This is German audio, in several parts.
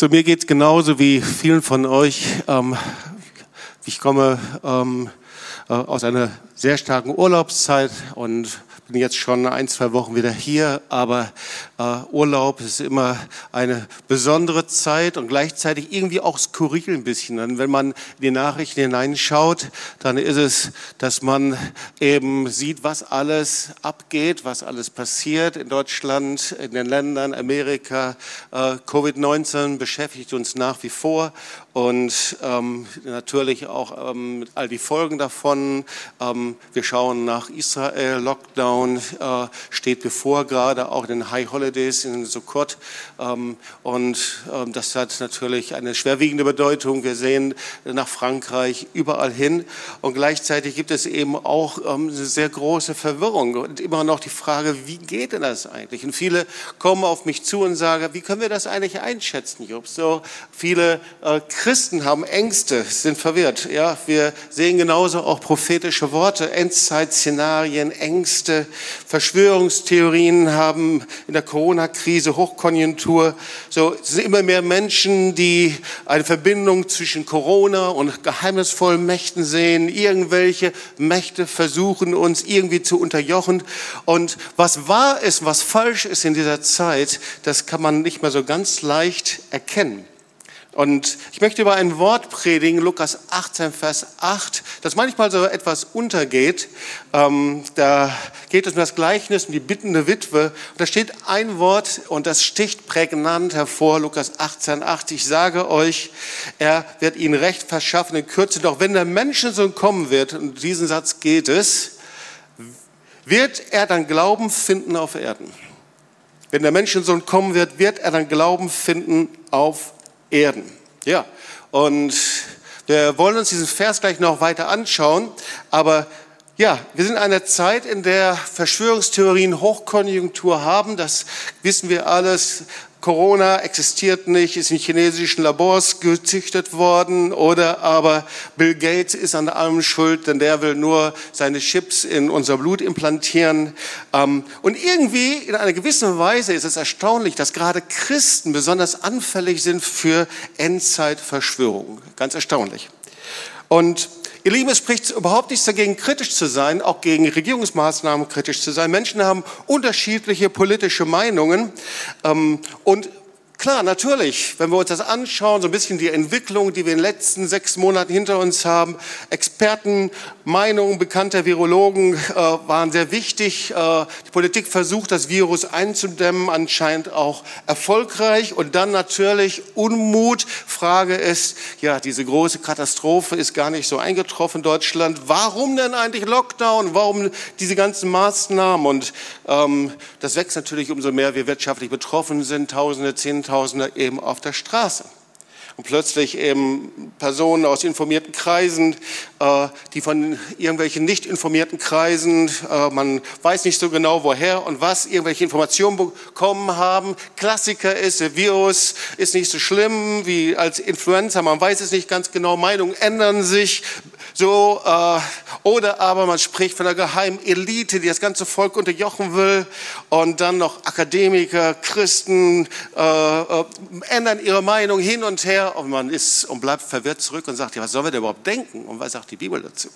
So, mir geht es genauso wie vielen von euch. Ähm, ich komme ähm, äh, aus einer sehr starken Urlaubszeit und bin jetzt schon ein, zwei Wochen wieder hier, aber äh, Urlaub ist immer eine besondere Zeit und gleichzeitig irgendwie auch skurril ein bisschen. Und wenn man in die Nachrichten hineinschaut, dann ist es, dass man eben sieht, was alles abgeht, was alles passiert in Deutschland, in den Ländern, Amerika. Äh, Covid-19 beschäftigt uns nach wie vor und ähm, natürlich auch ähm, all die Folgen davon. Ähm, wir schauen nach Israel, Lockdown äh, steht bevor, gerade auch in den High Holidays in Sukkot. Ähm, und ähm, das hat natürlich eine schwerwiegende Bedeutung. Wir sehen nach Frankreich überall hin. Und gleichzeitig gibt es eben auch ähm, eine sehr große Verwirrung und immer noch die Frage, wie geht denn das eigentlich? Und viele kommen auf mich zu und sagen, wie können wir das eigentlich einschätzen, Job? So viele äh, Christen haben Ängste, sind verwirrt. Ja, wir sehen genauso auch prophetische Worte, Endzeitszenarien, Ängste, Verschwörungstheorien haben in der Corona-Krise, Hochkonjunktur. So es sind immer mehr Menschen, die eine Verbindung zwischen Corona und geheimnisvollen Mächten sehen. Irgendwelche Mächte versuchen uns irgendwie zu unterjochen. Und was wahr ist, was falsch ist in dieser Zeit, das kann man nicht mehr so ganz leicht erkennen. Und ich möchte über ein Wort predigen, Lukas 18, Vers 8, das manchmal so etwas untergeht. Ähm, da geht es um das Gleichnis, um die bittende Witwe. Und da steht ein Wort und das sticht prägnant hervor, Lukas 18, 8. Ich sage euch, er wird ihnen Recht verschaffen in Kürze. Doch wenn der Menschensohn kommen wird, und diesen Satz geht es, wird er dann Glauben finden auf Erden. Wenn der Menschensohn kommen wird, wird er dann Glauben finden auf Erden. Erden. Ja, und wir wollen uns diesen Vers gleich noch weiter anschauen, aber ja, wir sind in einer Zeit, in der Verschwörungstheorien Hochkonjunktur haben. Das wissen wir alles. Corona existiert nicht, ist in chinesischen Labors gezüchtet worden oder aber Bill Gates ist an allem schuld, denn der will nur seine Chips in unser Blut implantieren. Ähm, und irgendwie in einer gewissen Weise ist es erstaunlich, dass gerade Christen besonders anfällig sind für Endzeitverschwörungen. Ganz erstaunlich. Und Ihr Lieben, es spricht überhaupt nichts dagegen, kritisch zu sein, auch gegen Regierungsmaßnahmen kritisch zu sein. Menschen haben unterschiedliche politische Meinungen ähm, und Klar, natürlich, wenn wir uns das anschauen, so ein bisschen die Entwicklung, die wir in den letzten sechs Monaten hinter uns haben, Expertenmeinungen bekannter Virologen äh, waren sehr wichtig. Äh, die Politik versucht, das Virus einzudämmen, anscheinend auch erfolgreich. Und dann natürlich Unmut. Frage ist, ja, diese große Katastrophe ist gar nicht so eingetroffen in Deutschland. Warum denn eigentlich Lockdown? Warum diese ganzen Maßnahmen? Und ähm, das wächst natürlich umso mehr wir wirtschaftlich betroffen sind. Tausende, Zehntausende Zehntausende eben auf der Straße. Und plötzlich eben Personen aus informierten Kreisen, äh, die von irgendwelchen nicht informierten Kreisen, äh, man weiß nicht so genau woher und was, irgendwelche Informationen bekommen haben. Klassiker ist, der Virus ist nicht so schlimm wie als Influenza, man weiß es nicht ganz genau, Meinungen ändern sich, so, äh, oder aber man spricht von einer geheimen Elite, die das ganze Volk unterjochen will. Und dann noch Akademiker, Christen äh, äh, ändern ihre Meinung hin und her. Und man ist und bleibt verwirrt zurück und sagt, ja, was sollen wir denn überhaupt denken? Und was sagt die Bibel dazu?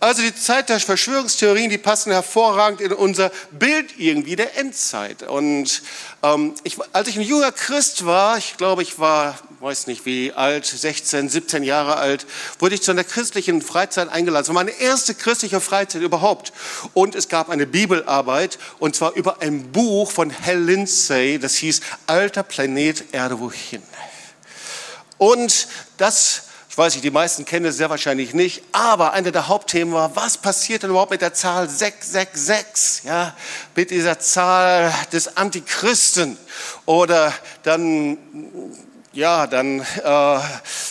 Also die Zeit der Verschwörungstheorien, die passen hervorragend in unser Bild irgendwie der Endzeit. Und ähm, ich, als ich ein junger Christ war, ich glaube, ich war, weiß nicht wie alt, 16, 17 Jahre alt, wurde ich zu einer christlichen Freizeit eingeladen. Es war meine erste christliche Freizeit überhaupt. Und es gab eine Bibelarbeit, und zwar über ein Buch von Hal Lindsay, das hieß Alter Planet Erde wohin. Und das ich weiß nicht, die meisten kennen es sehr wahrscheinlich nicht, aber einer der Hauptthemen war, was passiert denn überhaupt mit der Zahl 666, ja, mit dieser Zahl des Antichristen. Oder dann ja, dann äh,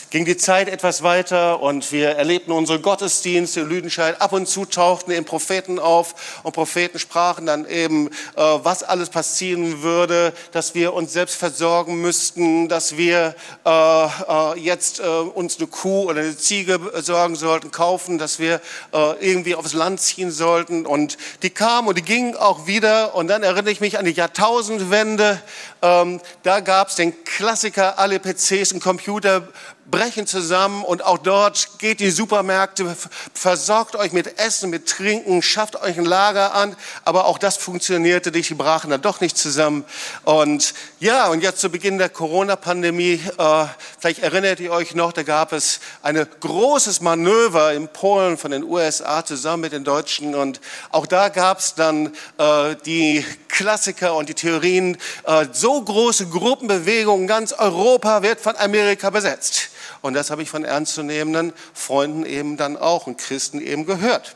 ging die Zeit etwas weiter und wir erlebten unsere Gottesdienste in Lüdenscheid. Ab und zu tauchten eben Propheten auf und Propheten sprachen dann eben, äh, was alles passieren würde, dass wir uns selbst versorgen müssten, dass wir äh, äh jetzt äh, uns eine Kuh oder eine Ziege besorgen sollten, kaufen, dass wir äh, irgendwie aufs Land ziehen sollten. Und die kamen und die gingen auch wieder. Und dann erinnere ich mich an die Jahrtausendwende. Ähm, da gab es den Klassiker, alle PCs und Computer brechen zusammen und auch dort geht die Supermärkte, versorgt euch mit Essen, mit Trinken, schafft euch ein Lager an. Aber auch das funktionierte nicht, die brachen dann doch nicht zusammen. Und ja, und jetzt zu Beginn der Corona-Pandemie, äh, vielleicht erinnert ihr euch noch, da gab es ein großes Manöver in Polen von den USA zusammen mit den Deutschen. Und auch da gab es dann äh, die Klassiker und die Theorien, äh, so große Gruppenbewegungen, ganz Europa wird von Amerika besetzt. Und das habe ich von ernstzunehmenden Freunden eben dann auch und Christen eben gehört.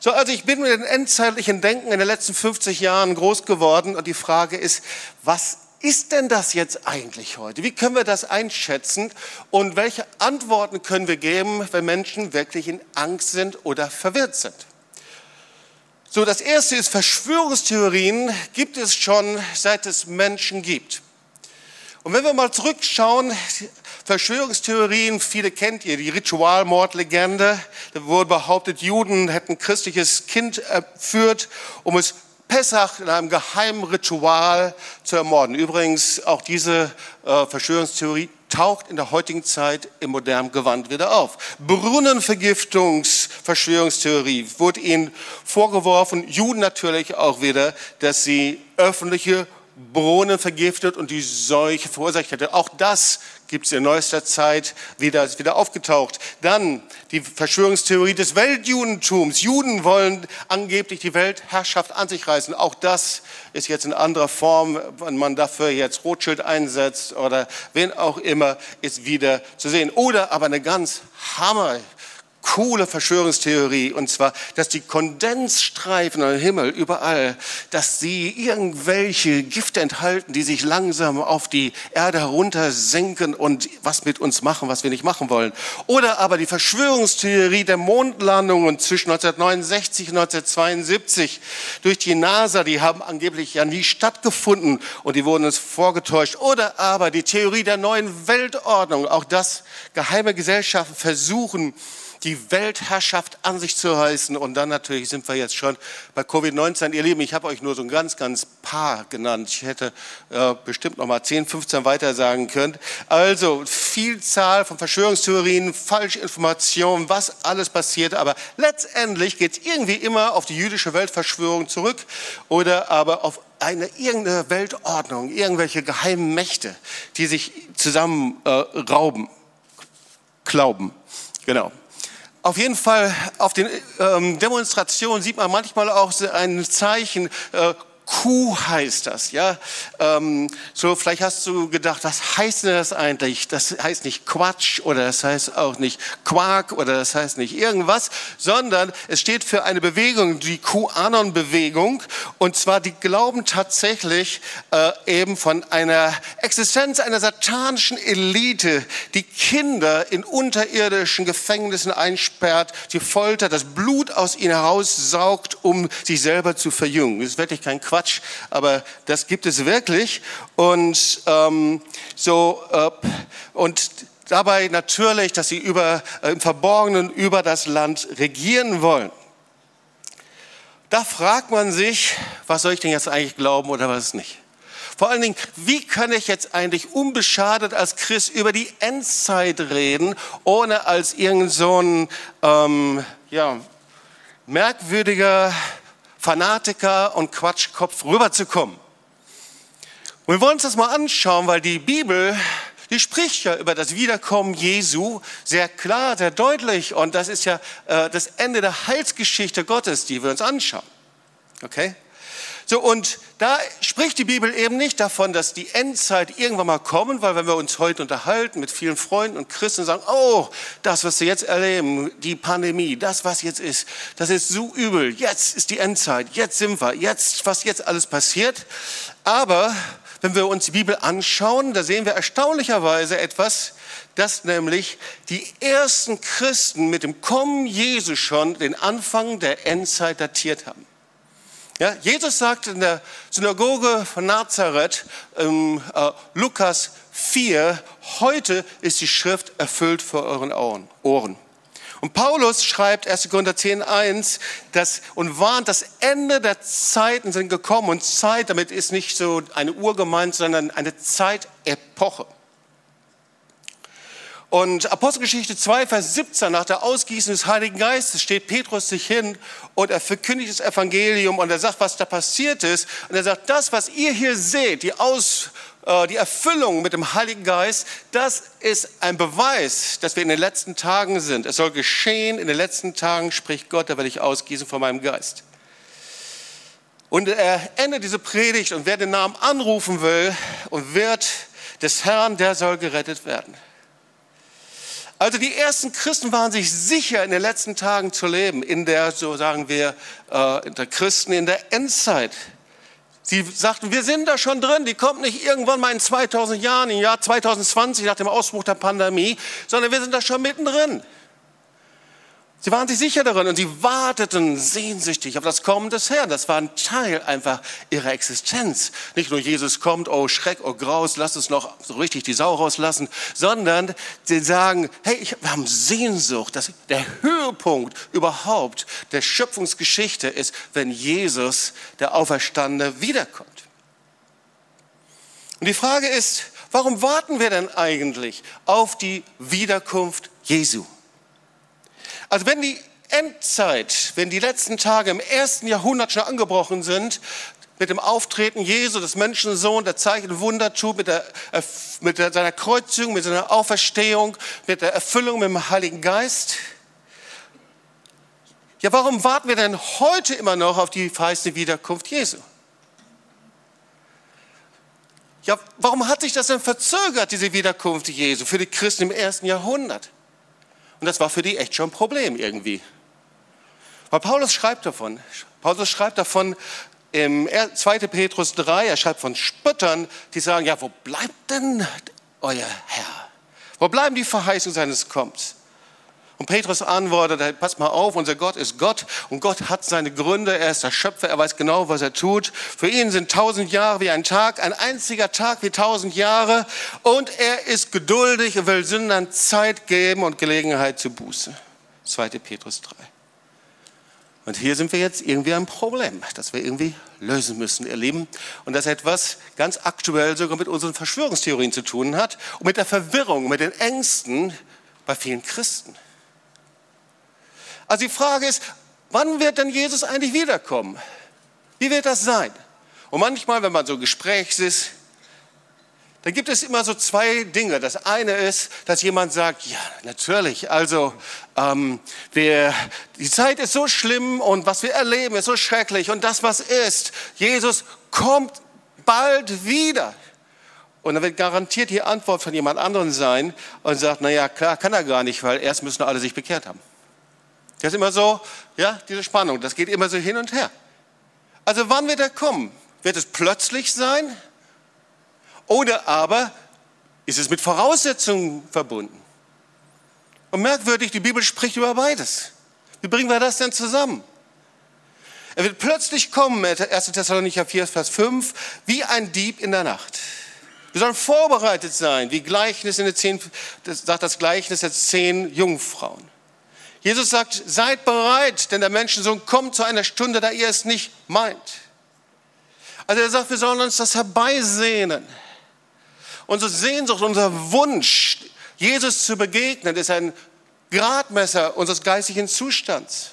So, also ich bin mit dem endzeitlichen Denken in den letzten 50 Jahren groß geworden und die Frage ist, was ist denn das jetzt eigentlich heute? Wie können wir das einschätzen und welche Antworten können wir geben, wenn Menschen wirklich in Angst sind oder verwirrt sind? So, das erste ist, Verschwörungstheorien gibt es schon seit es Menschen gibt. Und wenn wir mal zurückschauen, Verschwörungstheorien, viele kennt ihr, die Ritualmordlegende. Da wurde behauptet, Juden hätten christliches Kind erführt, um es Pessach in einem geheimen Ritual zu ermorden. Übrigens, auch diese äh, Verschwörungstheorie taucht in der heutigen Zeit im modernen Gewand wieder auf. Brunnenvergiftungsverschwörungstheorie wurde ihnen vorgeworfen, Juden natürlich auch wieder, dass sie öffentliche Brunnen vergiftet und die Seuche verursacht hätte. Auch das gibt es in neuester Zeit wieder, ist wieder aufgetaucht. Dann die Verschwörungstheorie des Weltjudentums. Juden wollen angeblich die Weltherrschaft an sich reißen. Auch das ist jetzt in anderer Form, wenn man dafür jetzt Rothschild einsetzt oder wen auch immer, ist wieder zu sehen. Oder aber eine ganz Hammer coole Verschwörungstheorie, und zwar, dass die Kondensstreifen am Himmel überall, dass sie irgendwelche Gifte enthalten, die sich langsam auf die Erde heruntersenken und was mit uns machen, was wir nicht machen wollen. Oder aber die Verschwörungstheorie der Mondlandungen zwischen 1969 und 1972 durch die NASA, die haben angeblich ja nie stattgefunden und die wurden uns vorgetäuscht. Oder aber die Theorie der neuen Weltordnung, auch das geheime Gesellschaften versuchen, die Weltherrschaft an sich zu reißen. Und dann natürlich sind wir jetzt schon bei Covid-19. Ihr Lieben, ich habe euch nur so ein ganz, ganz paar genannt. Ich hätte äh, bestimmt noch mal 10, 15 weiter sagen können. Also Vielzahl von Verschwörungstheorien, Falschinformationen, was alles passiert. Aber letztendlich geht es irgendwie immer auf die jüdische Weltverschwörung zurück oder aber auf eine irgendeine Weltordnung, irgendwelche geheimen Mächte, die sich zusammen äh, rauben, glauben. Genau. Auf jeden Fall auf den ähm, Demonstrationen sieht man manchmal auch ein Zeichen, äh, Kuh heißt das, ja. Ähm, so, vielleicht hast du gedacht, was heißt denn das eigentlich? Das heißt nicht Quatsch oder das heißt auch nicht Quark oder das heißt nicht irgendwas, sondern es steht für eine Bewegung, die QAnon-Bewegung. Und zwar, die glauben tatsächlich äh, eben von einer Existenz einer satanischen Elite, die Kinder in unterirdischen Gefängnissen einsperrt, die foltert, das Blut aus ihnen heraussaugt, um sich selber zu verjüngen. Das ist wirklich kein Quatsch. Quatsch, aber das gibt es wirklich. Und ähm, so äh, und dabei natürlich, dass sie über, äh, im Verborgenen über das Land regieren wollen. Da fragt man sich, was soll ich denn jetzt eigentlich glauben oder was nicht? Vor allen Dingen, wie kann ich jetzt eigentlich unbeschadet als Christ über die Endzeit reden, ohne als irgend so ein ähm, ja, merkwürdiger Fanatiker und Quatschkopf rüberzukommen. Und wir wollen uns das mal anschauen, weil die Bibel, die spricht ja über das Wiederkommen Jesu sehr klar, sehr deutlich. Und das ist ja äh, das Ende der Heilsgeschichte Gottes, die wir uns anschauen. Okay? So, und da spricht die Bibel eben nicht davon, dass die Endzeit irgendwann mal kommen, weil wenn wir uns heute unterhalten mit vielen Freunden und Christen sagen, oh, das, was wir jetzt erleben, die Pandemie, das, was jetzt ist, das ist so übel, jetzt ist die Endzeit, jetzt sind wir, jetzt, was jetzt alles passiert. Aber wenn wir uns die Bibel anschauen, da sehen wir erstaunlicherweise etwas, dass nämlich die ersten Christen mit dem Kommen Jesu schon den Anfang der Endzeit datiert haben. Ja, Jesus sagt in der Synagoge von Nazareth, ähm, äh, Lukas 4, heute ist die Schrift erfüllt vor euren Ohren. Und Paulus schreibt 1. Korinther 10, 1, dass, und warnt, das Ende der Zeiten sind gekommen. Und Zeit, damit ist nicht so eine Uhr gemeint, sondern eine Zeitepoche. Und Apostelgeschichte 2, Vers 17, nach der Ausgießung des Heiligen Geistes steht Petrus sich hin und er verkündigt das Evangelium und er sagt, was da passiert ist. Und er sagt, das, was ihr hier seht, die, Aus, äh, die Erfüllung mit dem Heiligen Geist, das ist ein Beweis, dass wir in den letzten Tagen sind. Es soll geschehen, in den letzten Tagen spricht Gott, da werde ich ausgießen von meinem Geist. Und er endet diese Predigt und wer den Namen anrufen will und wird des Herrn, der soll gerettet werden. Also die ersten Christen waren sich sicher, in den letzten Tagen zu leben, in der, so sagen wir, äh, der Christen in der Endzeit. Sie sagten, wir sind da schon drin, die kommt nicht irgendwann mal in 2000 Jahren, im Jahr 2020 nach dem Ausbruch der Pandemie, sondern wir sind da schon mittendrin. Sie waren sich sicher darin und sie warteten sehnsüchtig auf das Kommen des Herrn. Das war ein Teil einfach ihrer Existenz. Nicht nur Jesus kommt, oh Schreck, oh Graus, lass uns noch so richtig die Sau rauslassen, sondern sie sagen, hey, wir haben Sehnsucht. dass der Höhepunkt überhaupt der Schöpfungsgeschichte ist, wenn Jesus, der Auferstandene, wiederkommt. Und die Frage ist, warum warten wir denn eigentlich auf die Wiederkunft Jesu? Also wenn die Endzeit, wenn die letzten Tage im ersten Jahrhundert schon angebrochen sind, mit dem Auftreten Jesu, des Menschensohn, der Zeichen und Wunder tut, mit, der, mit der, seiner Kreuzung, mit seiner Auferstehung, mit der Erfüllung mit dem Heiligen Geist. Ja, warum warten wir denn heute immer noch auf die verheißene Wiederkunft Jesu? Ja, warum hat sich das denn verzögert, diese Wiederkunft Jesu für die Christen im ersten Jahrhundert? Und das war für die echt schon ein Problem irgendwie. Weil Paulus schreibt davon, Paulus schreibt davon im 2. Petrus 3, er schreibt von Spöttern, die sagen, ja, wo bleibt denn euer Herr? Wo bleiben die Verheißungen seines Kommens? Und Petrus antwortet, passt mal auf, unser Gott ist Gott und Gott hat seine Gründe, er ist der Schöpfer, er weiß genau, was er tut. Für ihn sind tausend Jahre wie ein Tag, ein einziger Tag wie tausend Jahre und er ist geduldig und will Sündern Zeit geben und Gelegenheit zu Buße. 2. Petrus 3. Und hier sind wir jetzt irgendwie ein Problem, das wir irgendwie lösen müssen, ihr Lieben. Und das etwas ganz aktuell sogar mit unseren Verschwörungstheorien zu tun hat und mit der Verwirrung, mit den Ängsten bei vielen Christen. Also die Frage ist, wann wird denn Jesus eigentlich wiederkommen? Wie wird das sein? Und manchmal, wenn man so Gesprächs ist, dann gibt es immer so zwei Dinge. Das eine ist, dass jemand sagt, ja, natürlich, also ähm, wir, die Zeit ist so schlimm und was wir erleben ist so schrecklich und das, was ist, Jesus kommt bald wieder. Und dann wird garantiert die Antwort von jemand anderem sein und sagt, na ja, klar, kann er gar nicht, weil erst müssen alle sich bekehrt haben. Das ist immer so, ja, diese Spannung, das geht immer so hin und her. Also wann wird er kommen? Wird es plötzlich sein? Oder aber ist es mit Voraussetzungen verbunden? Und merkwürdig, die Bibel spricht über beides. Wie bringen wir das denn zusammen? Er wird plötzlich kommen, 1. Thessalonicher 4, Vers 5, wie ein Dieb in der Nacht. Wir sollen vorbereitet sein, wie Gleichnis in der zehn, das sagt das Gleichnis der zehn Jungfrauen. Jesus sagt, seid bereit, denn der Menschensohn kommt zu einer Stunde, da ihr es nicht meint. Also er sagt, wir sollen uns das herbeisehnen. Unsere Sehnsucht, unser Wunsch, Jesus zu begegnen, ist ein Gradmesser unseres geistigen Zustands.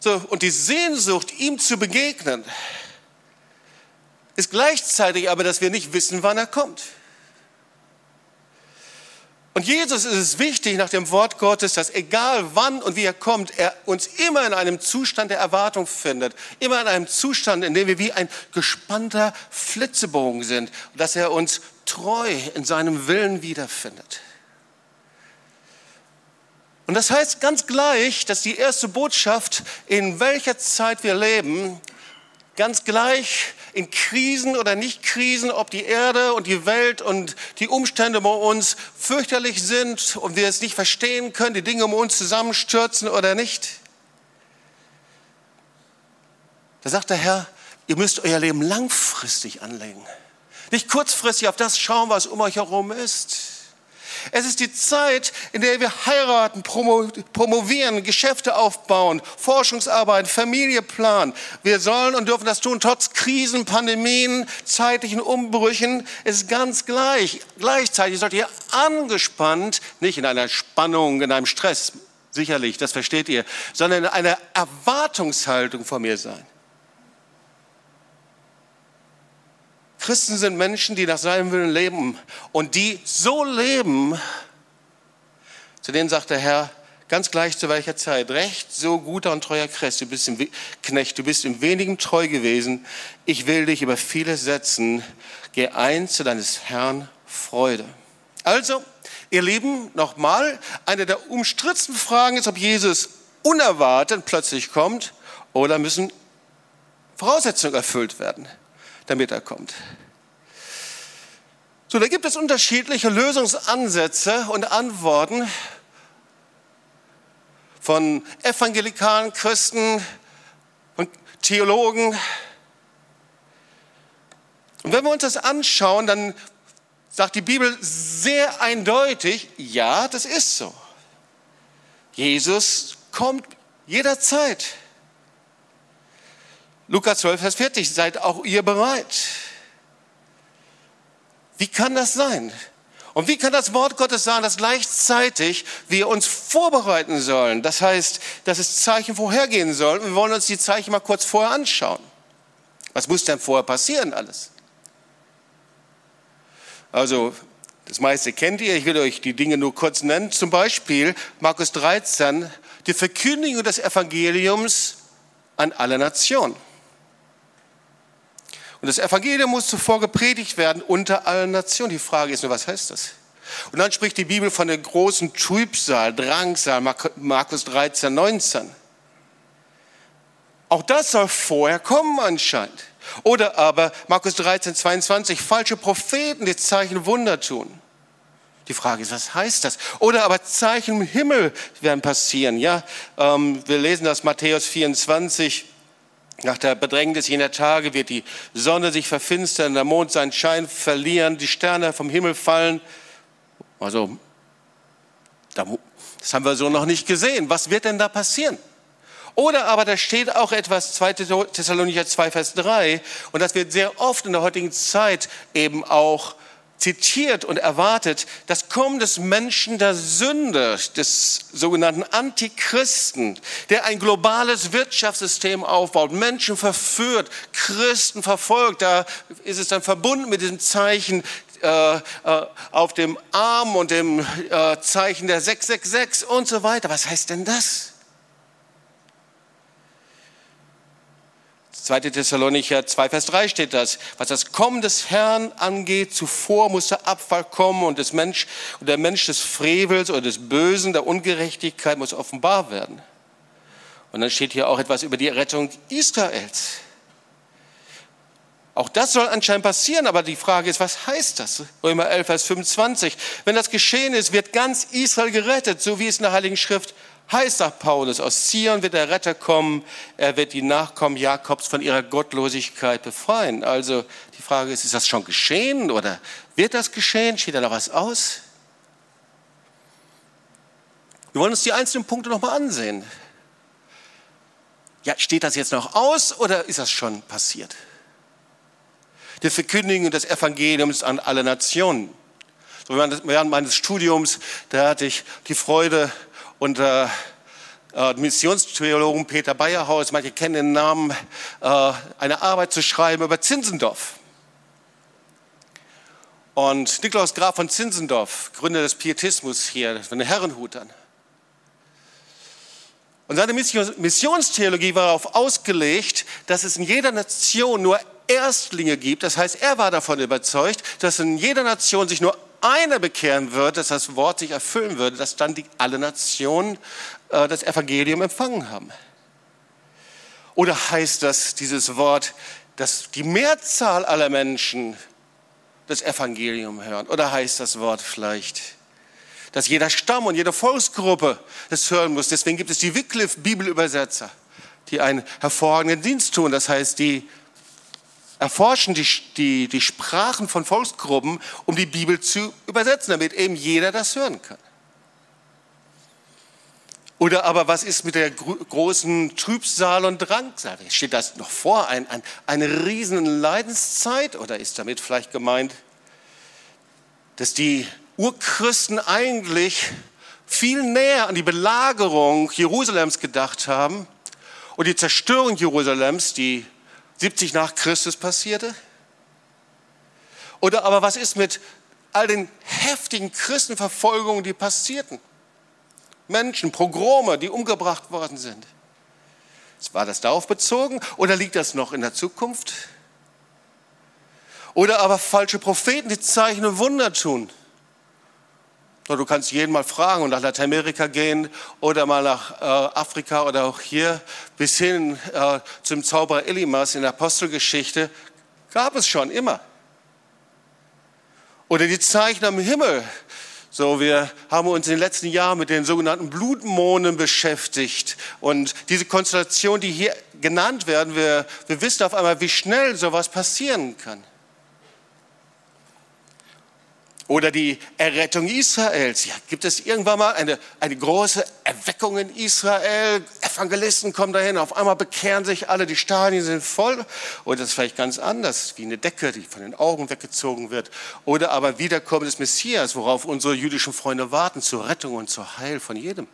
So, und die Sehnsucht, ihm zu begegnen, ist gleichzeitig aber, dass wir nicht wissen, wann er kommt. Und Jesus ist es wichtig nach dem Wort Gottes, dass egal wann und wie er kommt, er uns immer in einem Zustand der Erwartung findet. Immer in einem Zustand, in dem wir wie ein gespannter Flitzebogen sind. Dass er uns treu in seinem Willen wiederfindet. Und das heißt ganz gleich, dass die erste Botschaft, in welcher Zeit wir leben, ganz gleich in Krisen oder Nicht-Krisen, ob die Erde und die Welt und die Umstände um uns fürchterlich sind und wir es nicht verstehen können, die Dinge um uns zusammenstürzen oder nicht. Da sagt der Herr, ihr müsst euer Leben langfristig anlegen. Nicht kurzfristig auf das schauen, was um euch herum ist. Es ist die Zeit, in der wir heiraten, promovieren, Geschäfte aufbauen, Forschungsarbeit, Familie planen. Wir sollen und dürfen das tun, trotz Krisen, Pandemien, zeitlichen Umbrüchen. Es ist ganz gleich. Gleichzeitig sollt ihr angespannt, nicht in einer Spannung, in einem Stress, sicherlich, das versteht ihr, sondern in einer Erwartungshaltung vor mir sein. Christen sind Menschen, die nach seinem Willen leben und die so leben, zu denen sagt der Herr, ganz gleich zu welcher Zeit, recht so guter und treuer Knecht, du bist im, Knecht, du bist im wenigen treu gewesen, ich will dich über vieles setzen, geh ein zu deines Herrn Freude. Also, ihr Lieben, nochmal, eine der umstrittensten Fragen ist, ob Jesus unerwartet plötzlich kommt oder müssen Voraussetzungen erfüllt werden damit er kommt. So, da gibt es unterschiedliche Lösungsansätze und Antworten von evangelikalen Christen und Theologen. Und wenn wir uns das anschauen, dann sagt die Bibel sehr eindeutig, ja, das ist so. Jesus kommt jederzeit. Lukas 12, Vers 40, seid auch ihr bereit. Wie kann das sein? Und wie kann das Wort Gottes sagen, dass gleichzeitig wir uns vorbereiten sollen? Das heißt, dass es Zeichen vorhergehen sollen. Wir wollen uns die Zeichen mal kurz vorher anschauen. Was muss denn vorher passieren alles? Also, das meiste kennt ihr. Ich will euch die Dinge nur kurz nennen. Zum Beispiel Markus 13, die Verkündigung des Evangeliums an alle Nationen. Und das Evangelium muss zuvor gepredigt werden unter allen Nationen. Die Frage ist nur, was heißt das? Und dann spricht die Bibel von der großen Trübsal, Drangsal, Markus 13, 19. Auch das soll vorher kommen anscheinend. Oder aber Markus 13, 22, falsche Propheten, die Zeichen Wunder tun. Die Frage ist, was heißt das? Oder aber Zeichen im Himmel werden passieren. Ja, ähm, wir lesen das Matthäus 24, nach der Bedrängnis jener Tage wird die Sonne sich verfinstern, der Mond seinen Schein verlieren, die Sterne vom Himmel fallen. Also, das haben wir so noch nicht gesehen. Was wird denn da passieren? Oder aber da steht auch etwas, 2 Thessalonicher 2, Vers 3, und das wird sehr oft in der heutigen Zeit eben auch zitiert und erwartet, das Kommen des Menschen der Sünde, des sogenannten Antichristen, der ein globales Wirtschaftssystem aufbaut, Menschen verführt, Christen verfolgt. Da ist es dann verbunden mit diesem Zeichen äh, äh, auf dem Arm und dem äh, Zeichen der 666 und so weiter. Was heißt denn das? 2. Thessalonicher 2, Vers 3 steht das. Was das Kommen des Herrn angeht, zuvor muss der Abfall kommen und, das Mensch, und der Mensch des Frevels oder des Bösen, der Ungerechtigkeit muss offenbar werden. Und dann steht hier auch etwas über die Rettung Israels. Auch das soll anscheinend passieren, aber die Frage ist, was heißt das? Römer 11, Vers 25. Wenn das geschehen ist, wird ganz Israel gerettet, so wie es in der Heiligen Schrift heißt, sagt Paulus, aus Zion wird der Retter kommen, er wird die Nachkommen Jakobs von ihrer Gottlosigkeit befreien. Also die Frage ist, ist das schon geschehen oder wird das geschehen? Steht da noch was aus? Wir wollen uns die einzelnen Punkte nochmal ansehen. Ja, steht das jetzt noch aus oder ist das schon passiert? Die Verkündigung des Evangeliums an alle Nationen. So während meines Studiums, da hatte ich die Freude, unter äh, Missionstheologen Peter Bayerhaus, manche kennen den Namen, äh, eine Arbeit zu schreiben über Zinsendorf. Und Niklaus Graf von Zinsendorf, Gründer des Pietismus hier, von den Herrenhutern. Und seine Missionstheologie war darauf ausgelegt, dass es in jeder Nation nur Erstlinge gibt. Das heißt, er war davon überzeugt, dass in jeder Nation sich nur einer bekehren wird, dass das Wort sich erfüllen würde, dass dann die, alle Nationen äh, das Evangelium empfangen haben. Oder heißt das dieses Wort, dass die Mehrzahl aller Menschen das Evangelium hören. Oder heißt das Wort vielleicht, dass jeder Stamm und jede Volksgruppe das hören muss. Deswegen gibt es die Wycliffe-Bibelübersetzer, die einen hervorragenden Dienst tun. Das heißt, die erforschen die, die, die Sprachen von Volksgruppen, um die Bibel zu übersetzen, damit eben jeder das hören kann. Oder aber was ist mit der großen Trübsal und Drangsal? Steht das noch vor, ein, ein, eine riesen Leidenszeit? Oder ist damit vielleicht gemeint, dass die Urchristen eigentlich viel näher an die Belagerung Jerusalems gedacht haben und die Zerstörung Jerusalems, die 70 nach Christus passierte? Oder aber was ist mit all den heftigen Christenverfolgungen, die passierten? Menschen, Pogrome, die umgebracht worden sind. War das darauf bezogen oder liegt das noch in der Zukunft? Oder aber falsche Propheten, die Zeichen und Wunder tun. Du kannst jeden mal fragen und nach Lateinamerika gehen oder mal nach äh, Afrika oder auch hier bis hin äh, zum Zauberer Elimas in der Apostelgeschichte. Gab es schon immer. Oder die Zeichen am Himmel, so, wir haben uns in den letzten Jahren mit den sogenannten Blutmonden beschäftigt. Und diese Konstellation, die hier genannt werden, wir, wir wissen auf einmal, wie schnell sowas passieren kann. Oder die Errettung Israels. Ja, gibt es irgendwann mal eine, eine große Erweckung in Israel? Evangelisten kommen dahin, auf einmal bekehren sich alle, die Stadien sind voll. Oder das ist vielleicht ganz anders, wie eine Decke, die von den Augen weggezogen wird. Oder aber Wiederkommen des Messias, worauf unsere jüdischen Freunde warten, zur Rettung und zur Heil von jedem.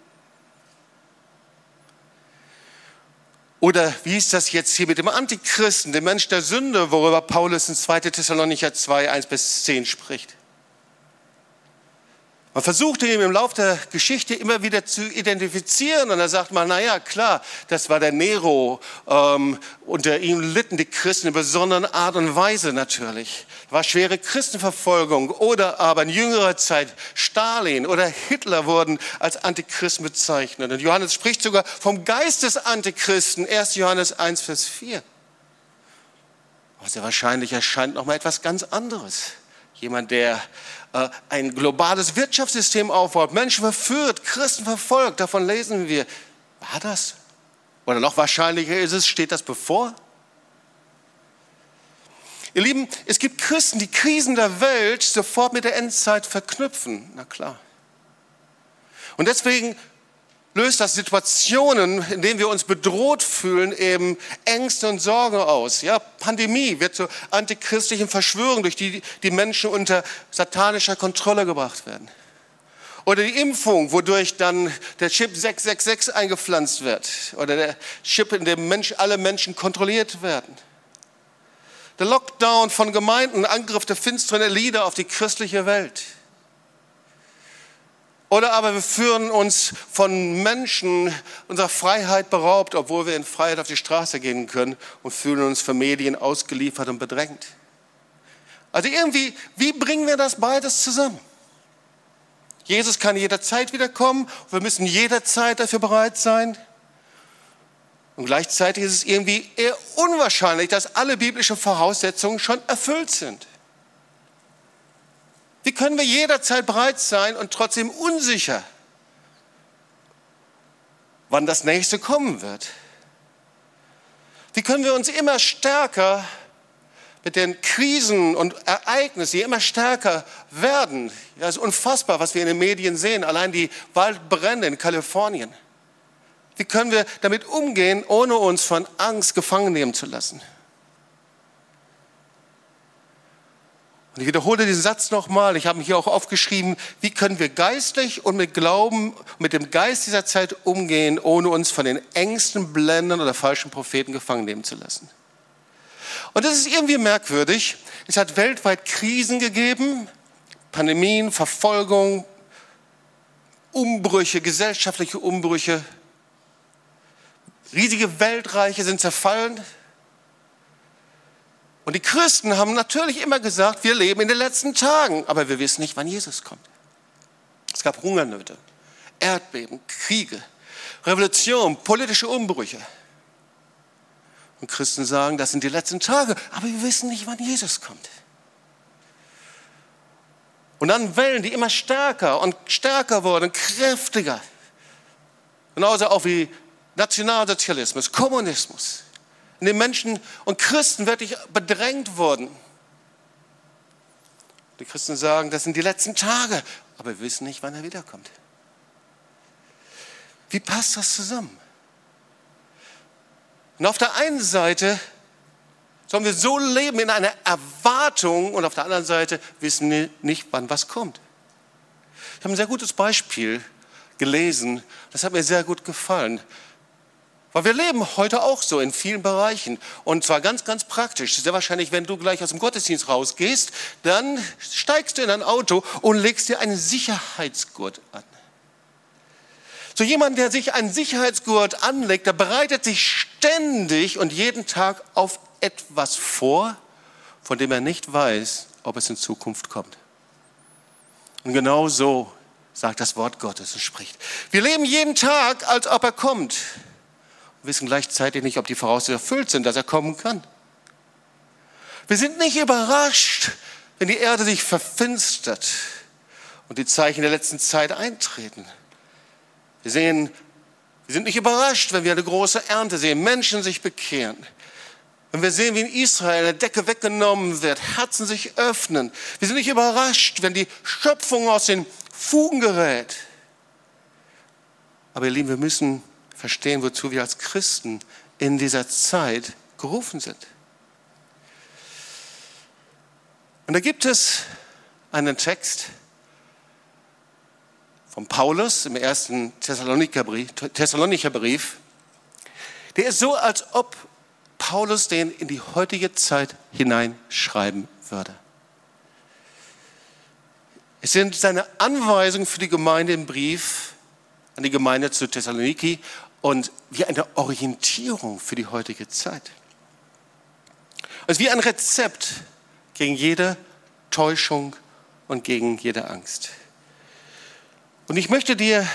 Oder wie ist das jetzt hier mit dem Antichristen, dem Mensch der Sünde, worüber Paulus in 2. Thessalonicher 2, 1 bis 10 spricht? Man versuchte ihn im Laufe der Geschichte immer wieder zu identifizieren und da sagt man, naja, klar, das war der Nero. Ähm, unter ihm litten die Christen in besonderen Art und Weise natürlich. War schwere Christenverfolgung oder aber in jüngerer Zeit Stalin oder Hitler wurden als Antichristen bezeichnet. Und Johannes spricht sogar vom Geist des Antichristen, 1. Johannes 1, Vers 4. Aber sehr wahrscheinlich erscheint noch mal etwas ganz anderes. Jemand, der ein globales Wirtschaftssystem aufbaut, Menschen verführt, Christen verfolgt. Davon lesen wir. War das? Oder noch wahrscheinlicher ist es, steht das bevor? Ihr Lieben, es gibt Christen, die Krisen der Welt sofort mit der Endzeit verknüpfen. Na klar. Und deswegen löst das Situationen, in denen wir uns bedroht fühlen, eben Ängste und Sorgen aus. Ja, Pandemie wird zur antichristlichen Verschwörung, durch die die Menschen unter satanischer Kontrolle gebracht werden. Oder die Impfung, wodurch dann der Chip 666 eingepflanzt wird. Oder der Chip, in dem Mensch, alle Menschen kontrolliert werden. Der Lockdown von Gemeinden, Angriff der finsteren Elite auf die christliche Welt. Oder aber wir führen uns von Menschen unserer Freiheit beraubt, obwohl wir in Freiheit auf die Straße gehen können und fühlen uns für Medien ausgeliefert und bedrängt. Also irgendwie, wie bringen wir das beides zusammen? Jesus kann jederzeit wiederkommen, wir müssen jederzeit dafür bereit sein. Und gleichzeitig ist es irgendwie eher unwahrscheinlich, dass alle biblischen Voraussetzungen schon erfüllt sind. Wie können wir jederzeit bereit sein und trotzdem unsicher, wann das nächste kommen wird? Wie können wir uns immer stärker mit den Krisen und Ereignissen, die immer stärker werden? Ja, es ist unfassbar, was wir in den Medien sehen. Allein die Waldbrände in Kalifornien. Wie können wir damit umgehen, ohne uns von Angst gefangen nehmen zu lassen? Und ich wiederhole diesen Satz nochmal, ich habe mich hier auch aufgeschrieben, wie können wir geistlich und mit Glauben, mit dem Geist dieser Zeit umgehen, ohne uns von den Ängsten, Blenden oder falschen Propheten gefangen nehmen zu lassen. Und das ist irgendwie merkwürdig. Es hat weltweit Krisen gegeben, Pandemien, Verfolgung, Umbrüche, gesellschaftliche Umbrüche. Riesige Weltreiche sind zerfallen. Und die Christen haben natürlich immer gesagt, wir leben in den letzten Tagen, aber wir wissen nicht, wann Jesus kommt. Es gab Hungernöte, Erdbeben, Kriege, Revolution, politische Umbrüche. Und Christen sagen, das sind die letzten Tage, aber wir wissen nicht, wann Jesus kommt. Und dann Wellen, die immer stärker und stärker wurden, kräftiger. Genauso auch wie Nationalsozialismus, Kommunismus. In den Menschen und Christen wirklich bedrängt wurden. Die Christen sagen, das sind die letzten Tage, aber wir wissen nicht, wann er wiederkommt. Wie passt das zusammen? Und auf der einen Seite sollen wir so leben in einer Erwartung und auf der anderen Seite wissen wir nicht, wann was kommt. Ich habe ein sehr gutes Beispiel gelesen, das hat mir sehr gut gefallen. Weil wir leben heute auch so in vielen Bereichen. Und zwar ganz, ganz praktisch. Sehr wahrscheinlich, wenn du gleich aus dem Gottesdienst rausgehst, dann steigst du in ein Auto und legst dir einen Sicherheitsgurt an. So jemand, der sich einen Sicherheitsgurt anlegt, der bereitet sich ständig und jeden Tag auf etwas vor, von dem er nicht weiß, ob es in Zukunft kommt. Und genau so sagt das Wort Gottes und spricht. Wir leben jeden Tag, als ob er kommt wissen gleichzeitig nicht, ob die Voraussetzungen erfüllt sind, dass er kommen kann. Wir sind nicht überrascht, wenn die Erde sich verfinstert und die Zeichen der letzten Zeit eintreten. Wir sehen, wir sind nicht überrascht, wenn wir eine große Ernte sehen, Menschen sich bekehren. Wenn wir sehen, wie in Israel eine Decke weggenommen wird, Herzen sich öffnen. Wir sind nicht überrascht, wenn die Schöpfung aus den Fugen gerät. Aber ihr Lieben, wir müssen verstehen, wozu wir als Christen in dieser Zeit gerufen sind. Und da gibt es einen Text von Paulus im ersten Thessalonicher Brief. Der ist so, als ob Paulus den in die heutige Zeit hineinschreiben würde. Es sind seine Anweisungen für die Gemeinde im Brief an die Gemeinde zu Thessaloniki und wie eine Orientierung für die heutige Zeit. Es ist wie ein Rezept gegen jede Täuschung und gegen jede Angst. Und ich möchte dir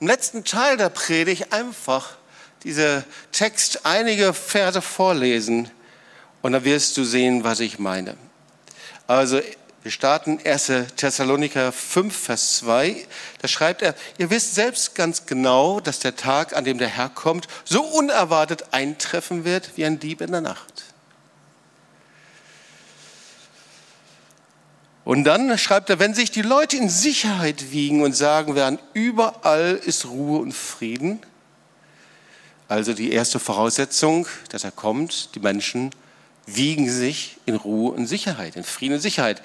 im letzten Teil der Predigt einfach diese Text einige Verse vorlesen und dann wirst du sehen, was ich meine. Also wir starten 1. Thessaloniker 5, Vers 2. Da schreibt er, ihr wisst selbst ganz genau, dass der Tag, an dem der Herr kommt, so unerwartet eintreffen wird wie ein Dieb in der Nacht. Und dann schreibt er, wenn sich die Leute in Sicherheit wiegen und sagen werden, überall ist Ruhe und Frieden, also die erste Voraussetzung, dass er kommt, die Menschen wiegen sich in Ruhe und Sicherheit, in Frieden und Sicherheit.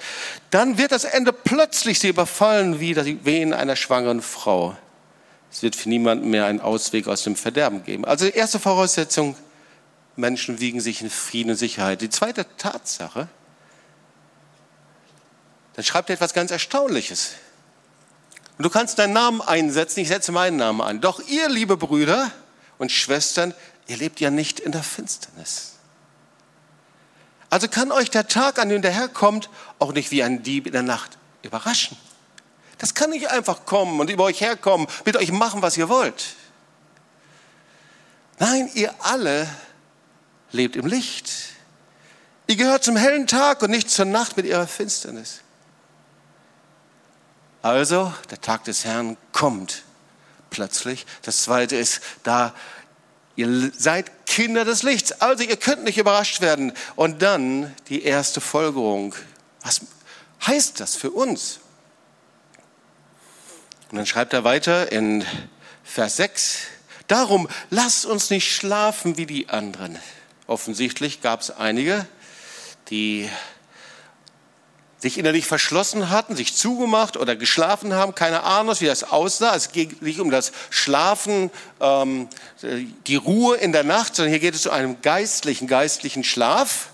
Dann wird das Ende plötzlich sie überfallen wie das Wehen einer schwangeren Frau. Es wird für niemanden mehr einen Ausweg aus dem Verderben geben. Also die erste Voraussetzung, Menschen wiegen sich in Frieden und Sicherheit. Die zweite Tatsache, dann schreibt er etwas ganz Erstaunliches. Und du kannst deinen Namen einsetzen, ich setze meinen Namen ein. Doch ihr, liebe Brüder und Schwestern, ihr lebt ja nicht in der Finsternis also kann euch der Tag, an dem der Herr kommt, auch nicht wie ein Dieb in der Nacht überraschen. Das kann nicht einfach kommen und über euch herkommen, mit euch machen, was ihr wollt. Nein, ihr alle lebt im Licht. Ihr gehört zum hellen Tag und nicht zur Nacht mit ihrer Finsternis. Also, der Tag des Herrn kommt plötzlich. Das zweite ist, da Ihr seid Kinder des Lichts, also ihr könnt nicht überrascht werden. Und dann die erste Folgerung. Was heißt das für uns? Und dann schreibt er weiter in Vers 6, darum lasst uns nicht schlafen wie die anderen. Offensichtlich gab es einige, die sich innerlich verschlossen hatten, sich zugemacht oder geschlafen haben, keine Ahnung, wie das aussah. Es geht nicht um das Schlafen, ähm, die Ruhe in der Nacht, sondern hier geht es um einen geistlichen, geistlichen Schlaf.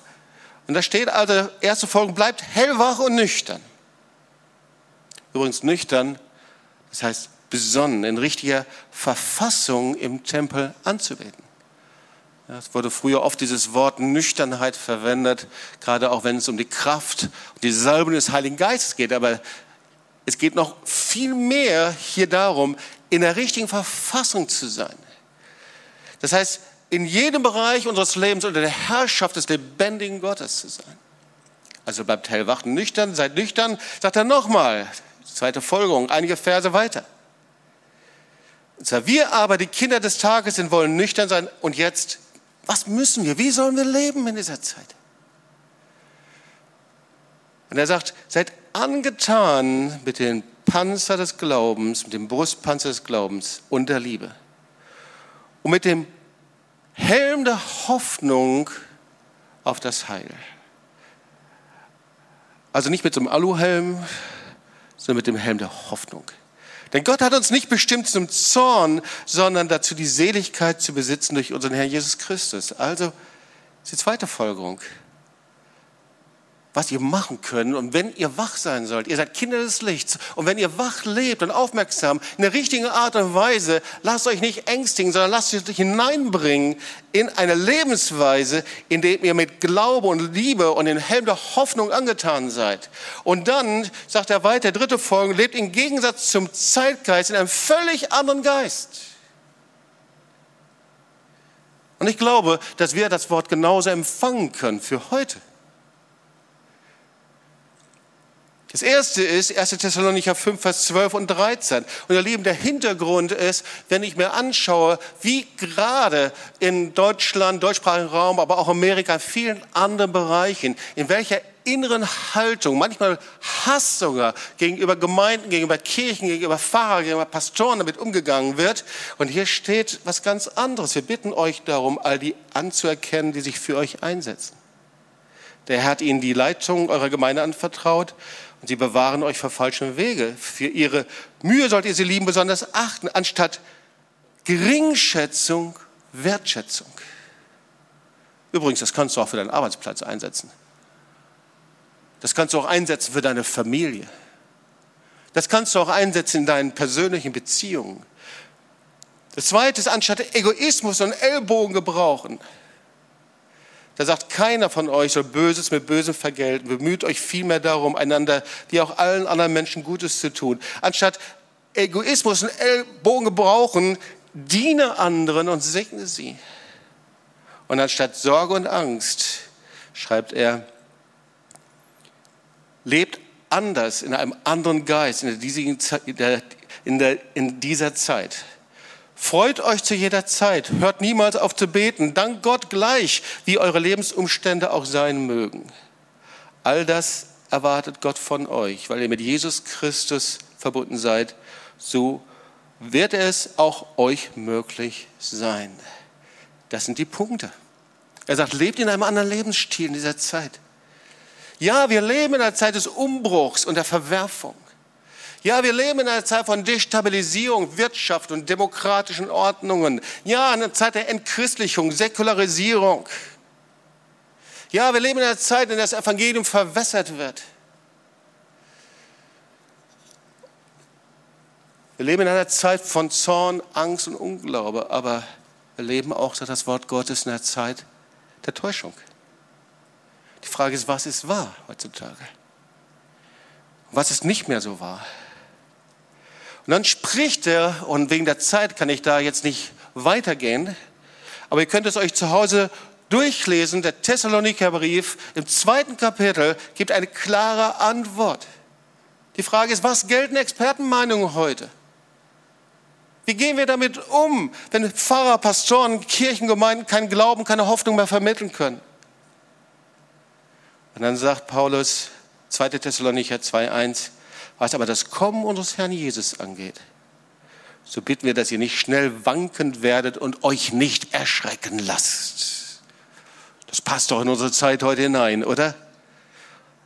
Und da steht also, erste Folge, bleibt hellwach und nüchtern. Übrigens nüchtern, das heißt besonnen, in richtiger Verfassung im Tempel anzubeten. Es wurde früher oft dieses Wort Nüchternheit verwendet, gerade auch wenn es um die Kraft und die Salbung des Heiligen Geistes geht. Aber es geht noch viel mehr hier darum, in der richtigen Verfassung zu sein. Das heißt, in jedem Bereich unseres Lebens unter der Herrschaft des lebendigen Gottes zu sein. Also bleibt hellwach, nüchtern, seid nüchtern, sagt er nochmal, zweite Folgerung, einige Verse weiter. Und zwar, wir aber, die Kinder des Tages sind, wollen nüchtern sein. Und jetzt, was müssen wir? Wie sollen wir leben in dieser Zeit? Und er sagt, seid angetan mit dem Panzer des Glaubens, mit dem Brustpanzer des Glaubens und der Liebe. Und mit dem Helm der Hoffnung auf das Heil. Also nicht mit so einem Aluhelm, sondern mit dem Helm der Hoffnung. Denn Gott hat uns nicht bestimmt zum Zorn, sondern dazu die Seligkeit zu besitzen durch unseren Herrn Jesus Christus. Also, ist die zweite Folgerung was ihr machen könnt. Und wenn ihr wach sein sollt, ihr seid Kinder des Lichts. Und wenn ihr wach lebt und aufmerksam in der richtigen Art und Weise, lasst euch nicht ängstigen, sondern lasst euch hineinbringen in eine Lebensweise, in der ihr mit Glaube und Liebe und den Helm der Hoffnung angetan seid. Und dann, sagt er weiter, dritte Folge, lebt im Gegensatz zum Zeitgeist in einem völlig anderen Geist. Und ich glaube, dass wir das Wort genauso empfangen können für heute. Das erste ist 1. Thessalonicher 5, Vers 12 und 13. Und ihr Lieben, der Hintergrund ist, wenn ich mir anschaue, wie gerade in Deutschland, deutschsprachigen Raum, aber auch Amerika, in vielen anderen Bereichen, in welcher inneren Haltung, manchmal Hass sogar gegenüber Gemeinden, gegenüber Kirchen, gegenüber Pfarrern, gegenüber Pastoren damit umgegangen wird. Und hier steht was ganz anderes. Wir bitten euch darum, all die anzuerkennen, die sich für euch einsetzen. Der Herr hat ihnen die Leitung eurer Gemeinde anvertraut und sie bewahren euch vor falschen Wege. Für ihre Mühe sollt ihr sie lieben, besonders achten, anstatt Geringschätzung, Wertschätzung. Übrigens, das kannst du auch für deinen Arbeitsplatz einsetzen. Das kannst du auch einsetzen für deine Familie. Das kannst du auch einsetzen in deinen persönlichen Beziehungen. Das zweite ist, anstatt Egoismus und Ellbogen gebrauchen, da sagt keiner von euch soll Böses mit Bösem vergelten. Bemüht euch vielmehr darum, einander, wie auch allen anderen Menschen Gutes zu tun. Anstatt Egoismus und Ellbogen gebrauchen, diene anderen und segne sie. Und anstatt Sorge und Angst, schreibt er, lebt anders in einem anderen Geist in, der, in, der, in dieser Zeit. Freut euch zu jeder Zeit, hört niemals auf zu beten, dank Gott gleich, wie eure Lebensumstände auch sein mögen. All das erwartet Gott von euch, weil ihr mit Jesus Christus verbunden seid, so wird es auch euch möglich sein. Das sind die Punkte. Er sagt, lebt in einem anderen Lebensstil in dieser Zeit. Ja, wir leben in einer Zeit des Umbruchs und der Verwerfung. Ja, wir leben in einer Zeit von Destabilisierung, Wirtschaft und demokratischen Ordnungen. Ja, in einer Zeit der Entchristlichung, Säkularisierung. Ja, wir leben in einer Zeit, in der das Evangelium verwässert wird. Wir leben in einer Zeit von Zorn, Angst und Unglaube, aber wir leben auch, sagt das Wort Gottes, in einer Zeit der Täuschung. Die Frage ist, was ist wahr heutzutage? Was ist nicht mehr so wahr? Und dann spricht er, und wegen der Zeit kann ich da jetzt nicht weitergehen, aber ihr könnt es euch zu Hause durchlesen. Der Thessaloniker Brief im zweiten Kapitel gibt eine klare Antwort. Die Frage ist, was gelten Expertenmeinungen heute? Wie gehen wir damit um, wenn Pfarrer, Pastoren, Kirchengemeinden keinen Glauben, keine Hoffnung mehr vermitteln können? Und dann sagt Paulus, 2. Thessalonicher 2,1, was aber das Kommen unseres Herrn Jesus angeht, so bitten wir, dass ihr nicht schnell wankend werdet und euch nicht erschrecken lasst. Das passt doch in unsere Zeit heute hinein, oder?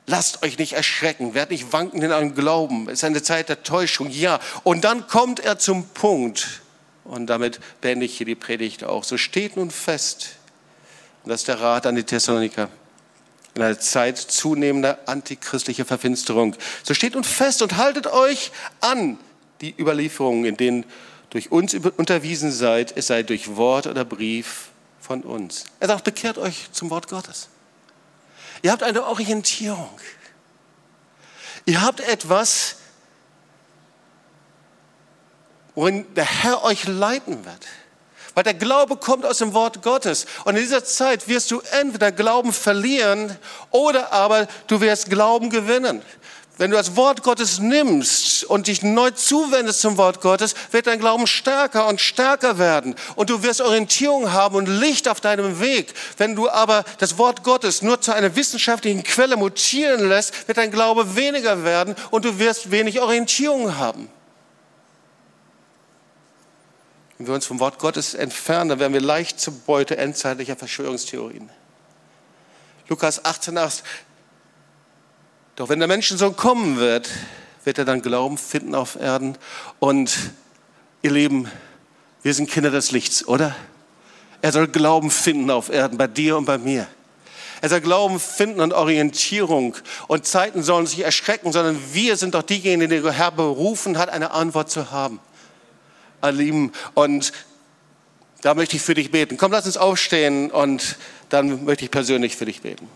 Lasst euch nicht erschrecken, werdet nicht wanken in eurem Glauben. Es ist eine Zeit der Täuschung, ja. Und dann kommt er zum Punkt, und damit beende ich hier die Predigt auch. So steht nun fest, und das ist der Rat an die Thessaloniker in einer Zeit zunehmender antichristlicher Verfinsterung. So steht und fest und haltet euch an die Überlieferungen, in denen durch uns unterwiesen seid, es sei durch Wort oder Brief von uns. Er sagt, bekehrt euch zum Wort Gottes. Ihr habt eine Orientierung. Ihr habt etwas, worin der Herr euch leiten wird, Weil der Glaube kommt aus dem Wort Gottes. Und in dieser Zeit wirst du entweder Glauben verlieren oder aber du wirst Glauben gewinnen. Wenn du das Wort Gottes nimmst und dich neu zuwendest zum Wort Gottes, wird dein Glauben stärker und stärker werden. Und du wirst Orientierung haben und Licht auf deinem Weg. Wenn du aber das Wort Gottes nur zu einer wissenschaftlichen Quelle mutieren lässt, wird dein Glaube weniger werden und du wirst wenig Orientierung haben. Wenn wir uns vom Wort Gottes entfernen, dann werden wir leicht zur Beute endzeitlicher Verschwörungstheorien. Lukas 18, 8, doch wenn der Menschensohn kommen wird, wird er dann Glauben finden auf Erden. Und ihr Lieben, wir sind Kinder des Lichts, oder? Er soll Glauben finden auf Erden, bei dir und bei mir. Er soll Glauben finden und Orientierung. Und Zeiten sollen sich erschrecken, sondern wir sind doch diejenigen, die der Herr berufen hat, eine Antwort zu haben. Ihr Lieben, und da möchte ich für dich beten. Komm, lass uns aufstehen und dann möchte ich persönlich für dich beten.